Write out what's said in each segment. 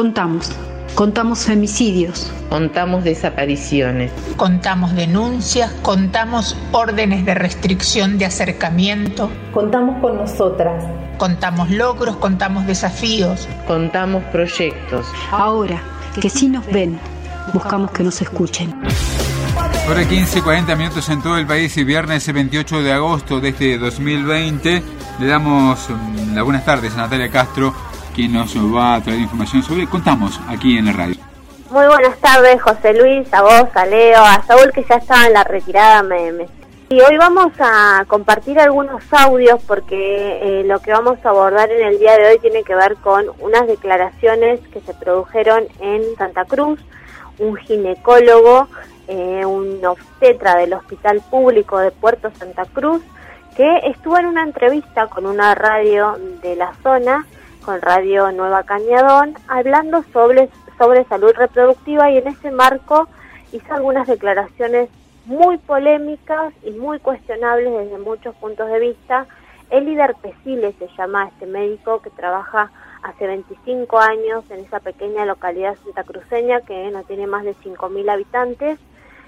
Contamos. Contamos femicidios. Contamos desapariciones. Contamos denuncias, contamos órdenes de restricción de acercamiento. Contamos con nosotras. Contamos logros, contamos desafíos. Contamos proyectos. Ahora, que sí nos ven, buscamos que nos escuchen. Hora 15, 40 minutos en todo el país y viernes 28 de agosto de este 2020. Le damos mm, las buenas tardes a Natalia Castro quien nos va a traer información sobre Contamos aquí en la radio. Muy buenas tardes, José Luis, a vos, a Leo, a Saúl, que ya estaba en la retirada. Me, Y hoy vamos a compartir algunos audios porque eh, lo que vamos a abordar en el día de hoy tiene que ver con unas declaraciones que se produjeron en Santa Cruz. Un ginecólogo, eh, un obstetra del Hospital Público de Puerto Santa Cruz, que estuvo en una entrevista con una radio de la zona con Radio Nueva Cañadón, hablando sobre, sobre salud reproductiva y en ese marco hizo algunas declaraciones muy polémicas y muy cuestionables desde muchos puntos de vista. El líder Pesile se llama este médico que trabaja hace 25 años en esa pequeña localidad santacruceña que no tiene más de 5.000 habitantes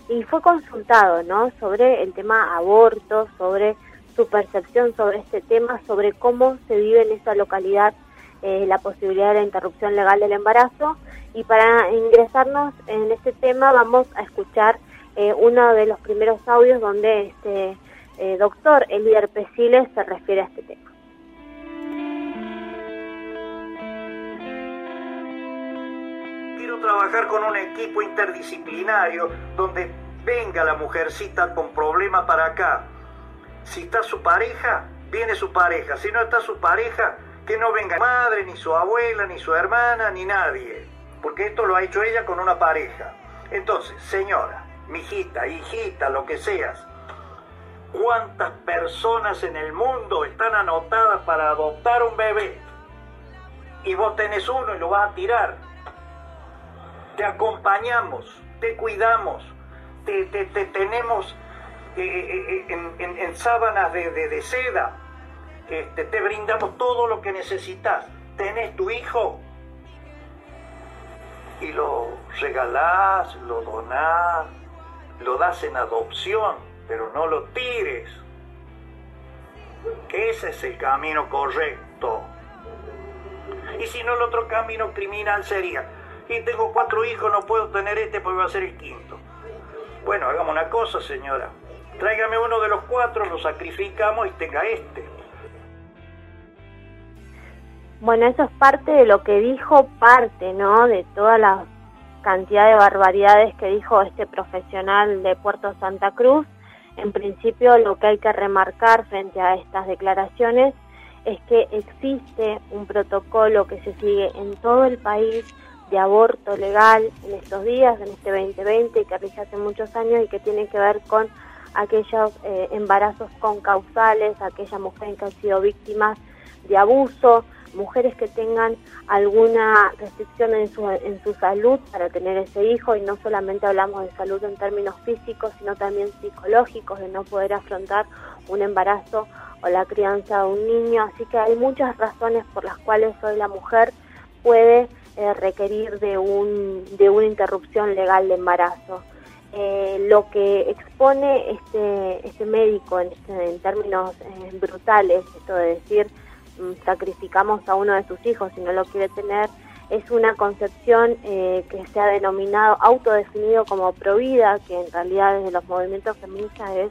y fue consultado ¿no? sobre el tema aborto, sobre su percepción sobre este tema, sobre cómo se vive en esa localidad eh, la posibilidad de la interrupción legal del embarazo. Y para ingresarnos en este tema vamos a escuchar eh, uno de los primeros audios donde este eh, doctor Elider Pesiles se refiere a este tema. Quiero trabajar con un equipo interdisciplinario donde venga la mujercita con problema para acá. Si está su pareja, viene su pareja. Si no está su pareja, que no venga madre, ni su abuela, ni su hermana, ni nadie, porque esto lo ha hecho ella con una pareja. Entonces, señora, mijita, hijita, lo que seas, ¿cuántas personas en el mundo están anotadas para adoptar un bebé? Y vos tenés uno y lo vas a tirar. Te acompañamos, te cuidamos, te, tenemos eh, eh, eh, en, sábanas de seda, te brindamos todo lo que necesitas. Tenés tu hijo y lo regalás, lo donás, lo das en adopción, pero no lo tires. Que ese es el camino correcto. Y si no, el otro camino criminal sería, y tengo cuatro hijos, no puedo tener este porque va a ser el quinto. Bueno, hagamos una cosa, señora. Tráigame uno de los cuatro, lo sacrificamos y tenga este. Bueno, eso es parte de lo que dijo, parte, ¿no? De toda la cantidad de barbaridades que dijo este profesional de Puerto Santa Cruz. En principio, lo que hay que remarcar frente a estas declaraciones es que existe un protocolo que se sigue en todo el país de aborto legal en estos días, en este 2020, que rige hace muchos años y que tiene que ver con aquellos eh, embarazos con causales, aquellas mujeres que han sido víctimas de abuso, mujeres que tengan alguna restricción en su, en su salud para tener ese hijo y no solamente hablamos de salud en términos físicos, sino también psicológicos, de no poder afrontar un embarazo o la crianza de un niño. Así que hay muchas razones por las cuales hoy la mujer puede eh, requerir de, un, de una interrupción legal de embarazo. Eh, lo que expone este, este médico en, este, en términos eh, brutales, esto de decir sacrificamos a uno de sus hijos si no lo quiere tener, es una concepción eh, que se ha denominado, autodefinido como provida, que en realidad desde los movimientos feministas es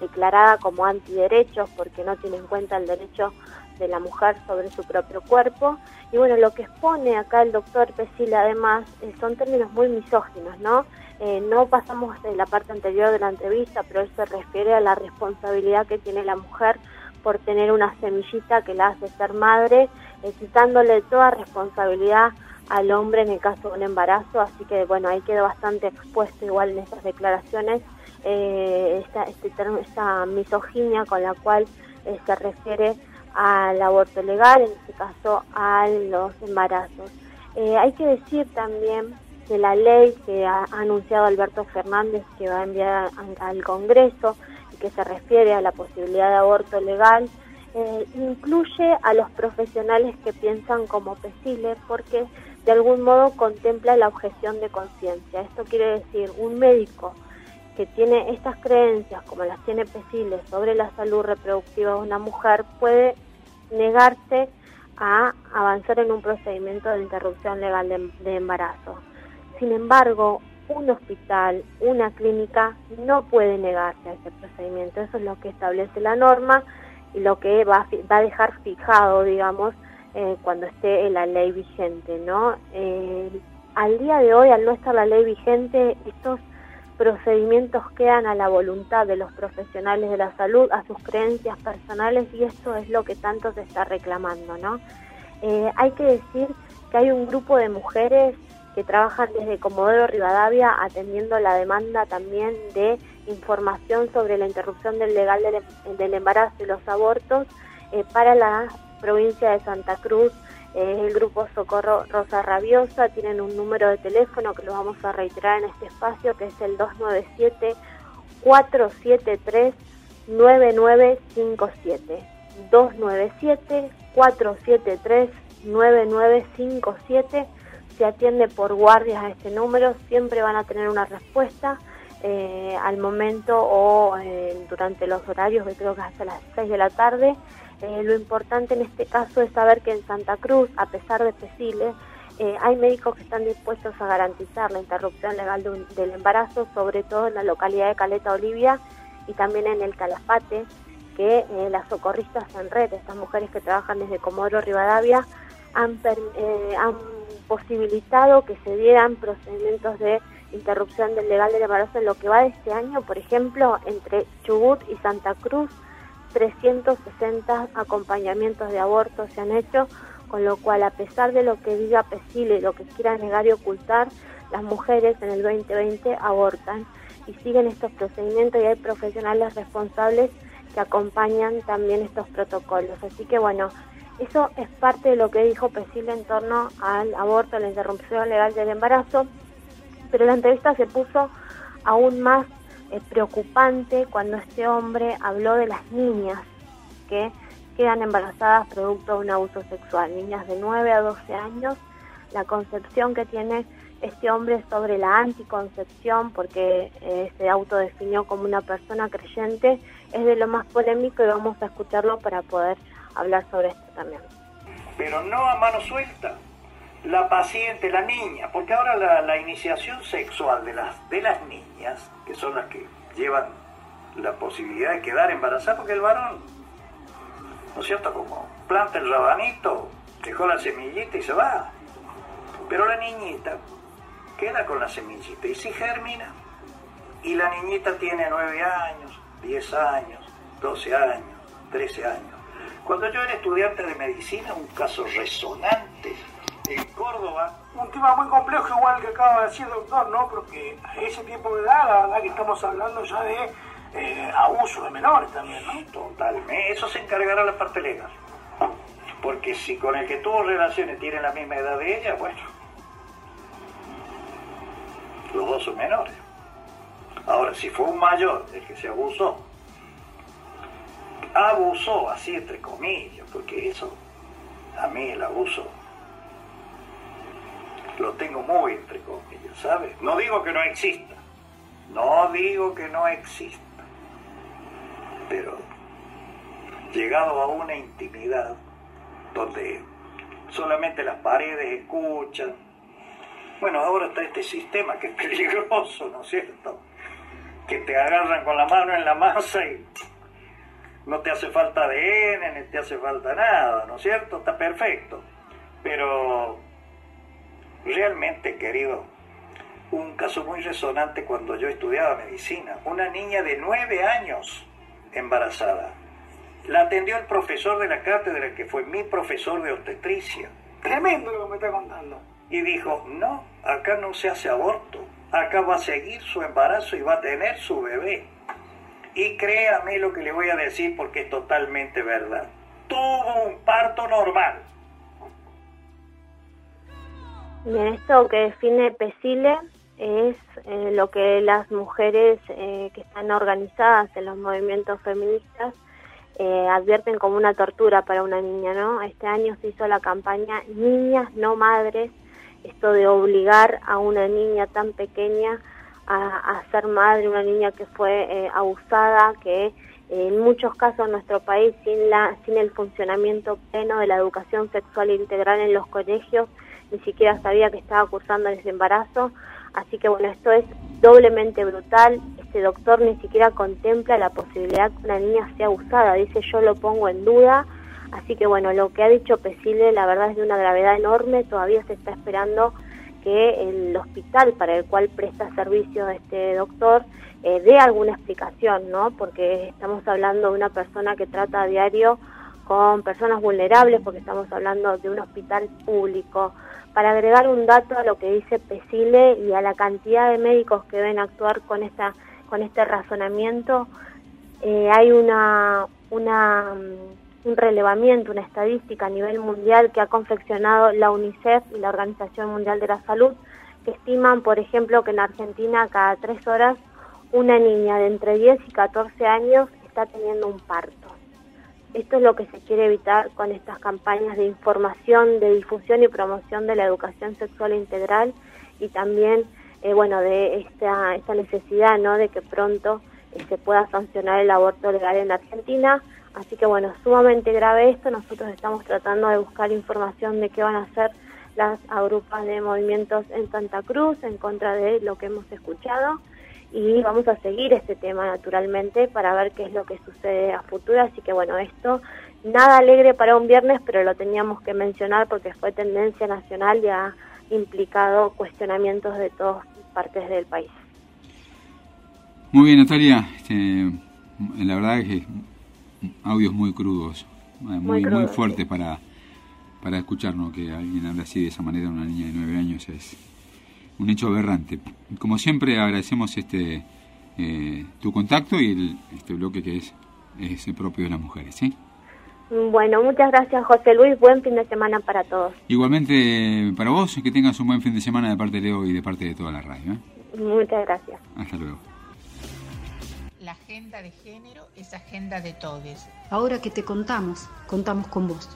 declarada como antiderechos porque no tiene en cuenta el derecho de la mujer sobre su propio cuerpo. Y bueno, lo que expone acá el doctor Pesile además eh, son términos muy misóginos, ¿no? Eh, no pasamos de la parte anterior de la entrevista, pero él se refiere a la responsabilidad que tiene la mujer por tener una semillita que la hace ser madre, eh, quitándole toda responsabilidad al hombre en el caso de un embarazo, así que bueno, ahí quedó bastante expuesto igual en estas declaraciones eh, esta, este, esta misoginia con la cual eh, se refiere al aborto legal, en este caso a los embarazos. hay que decir también que la ley que ha anunciado Alberto Fernández que va a enviar al Congreso que se refiere a la posibilidad de aborto legal, eh, incluye a los profesionales que piensan como Pesile, porque de algún modo contempla la objeción de conciencia. Esto quiere decir, un médico que tiene estas creencias, como las tiene Pesile, sobre la salud reproductiva de una mujer, puede negarse a avanzar en un procedimiento de interrupción legal de, embarazo. Sin embargo, un hospital, una clínica, no puede negarse a ese procedimiento. Eso es lo que establece la norma y lo que va, va a dejar fijado, digamos, eh, cuando esté la ley vigente, ¿no? Eh, al día de hoy, al no estar la ley vigente, estos procedimientos quedan a la voluntad de los profesionales de la salud, a sus creencias personales y esto es lo que tanto se está reclamando, ¿no? Eh, hay que decir que hay un grupo de mujeres que trabajan desde Comodoro Rivadavia atendiendo la demanda también de información sobre la interrupción del legal del, embarazo y los abortos eh, para la provincia de Santa Cruz, es el grupo Socorro Rosa Rabiosa, tienen un número de teléfono que lo vamos a reiterar en este espacio, que es el 297 473 9957. 297 473 9957 se atiende por guardias a este número, siempre van a tener una respuesta eh, al momento o eh, durante los horarios, que creo que hasta las 6 de la tarde, eh, lo importante en este caso es saber que en Santa Cruz, a pesar de Pesile, eh, hay médicos que están dispuestos a garantizar la interrupción legal del embarazo, sobre todo en la localidad de Caleta Olivia y también en el Calafate, que eh, las socorristas en red, estas mujeres que trabajan desde Comodoro Rivadavia, han, han posibilitado que se dieran procedimientos de interrupción del legal del embarazo en lo que va de este año, por ejemplo, entre Chubut y Santa Cruz 360 acompañamientos de aborto se han hecho, con lo cual a pesar de lo que diga Pesile, lo que quiera negar y ocultar, las mujeres en el 2020 abortan y siguen estos procedimientos y hay profesionales responsables que acompañan también estos protocolos. Así que bueno, eso es parte de lo que dijo Pesile en torno al aborto, la interrupción legal del embarazo, pero la entrevista se puso aún más es preocupante cuando este hombre habló de las niñas que quedan embarazadas producto de un abuso sexual, niñas de 9 a 12 años, la concepción que tiene este hombre sobre la anticoncepción, porque eh, se autodefinió como una persona creyente, es de lo más polémico y vamos a escucharlo para poder hablar sobre esto también. Pero no a mano suelta, la paciente, la niña, porque ahora la, iniciación sexual de las, de las niñas, que son las que llevan la posibilidad de quedar embarazadas, porque el varón, ¿no es cierto? Como planta el rabanito, dejó la semillita y se va. Pero la niñita queda con la semillita y si germina, y la niñita tiene 9 años, 10 años, 12 años, 13 años. Cuando yo era estudiante de medicina, un caso resonante en Córdoba. Un tema muy complejo, igual que acaba de decir el doctor, ¿no? Porque a ese tiempo de edad, la verdad que estamos hablando ya de eh, abuso de menores también, ¿no? Totalmente. Eso se encargará la parte legal. Porque si con el que tuvo relaciones tiene la misma edad de ella, bueno, los dos son menores. Ahora, si fue un mayor el que se abusó, abusó así entre comillas, porque eso, a mí el abuso lo tengo muy entre comillas, ¿sabes? No digo que no exista, no digo que no exista, pero llegado a una intimidad donde solamente las paredes escuchan, bueno, ahora está este sistema que es peligroso, ¿no es cierto? Que te agarran con la mano en la masa y no te hace falta ADN, ni te hace falta nada, ¿no es cierto? Está perfecto. Pero realmente, querido, un caso muy resonante cuando yo estudiaba medicina. Una niña de nueve años embarazada. La atendió el profesor de la cátedra, que fue mi profesor de obstetricia. Tremendo lo que me está contando. Y dijo, no, acá no se hace aborto. Acá va a seguir su embarazo y va a tener su bebé. Y créame lo que le voy a decir porque es totalmente verdad. Tuvo un parto normal Bien, esto que define PESILE es eh, lo que las mujeres eh, que están organizadas en los movimientos feministas eh, advierten como una tortura para una niña, ¿no? Este año se hizo la campaña Niñas no Madres esto de obligar a una niña tan pequeña a, ser madre, una niña que fue eh, abusada, que eh, en muchos casos en nuestro país sin la sin el funcionamiento pleno de la educación sexual integral en los colegios ni siquiera sabía que estaba cursando ese embarazo. Así que bueno esto es doblemente brutal. Este doctor ni siquiera contempla la posibilidad que una niña sea abusada. Dice yo lo pongo en duda así que bueno lo que ha dicho Pesile la verdad es de una gravedad enorme. Todavía se está esperando que el hospital para el cual presta servicio este doctor eh, dé alguna explicación, ¿no? Porque estamos hablando de una persona que trata a diario con personas vulnerables, porque estamos hablando de un hospital público. Para agregar un dato a lo que dice Pesile y a la cantidad de médicos que deben actuar con esta con este razonamiento, eh, hay una, una un relevamiento, una estadística a nivel mundial que ha confeccionado la UNICEF y la Organización Mundial de la Salud, que estiman, por ejemplo, que en Argentina cada tres horas una niña de entre 10 y 14 años está teniendo un parto. Esto es lo que se quiere evitar con estas campañas de información, de difusión y promoción de la educación sexual integral y también, eh, bueno, de esta, necesidad, ¿no?, de que pronto eh, se pueda sancionar el aborto legal en Argentina. Así que bueno, sumamente grave esto. Nosotros estamos tratando de buscar información de qué van a hacer las agrupas de movimientos en Santa Cruz en contra de lo que hemos escuchado y vamos a seguir este tema naturalmente para ver qué es lo que sucede a futuro. Así que bueno, esto nada alegre para un viernes, pero lo teníamos que mencionar porque fue tendencia nacional y ha implicado cuestionamientos de todas partes del país. Muy bien, Natalia. Este, la verdad es que audios muy crudos, eh, muy, muy, fuertes para, para escucharnos, que alguien hable así de esa manera una niña de nueve años es un hecho aberrante. Como siempre agradecemos este eh, tu contacto y este bloque que es, es el propio de las mujeres. ¿sí? Bueno, muchas gracias José Luis, buen fin de semana para todos. Igualmente para vos, que tengas un buen fin de semana de parte de Leo y de parte de toda la radio. ¿eh? Muchas gracias. Hasta luego. La agenda de género es agenda de todos. Ahora que te contamos, contamos con vos.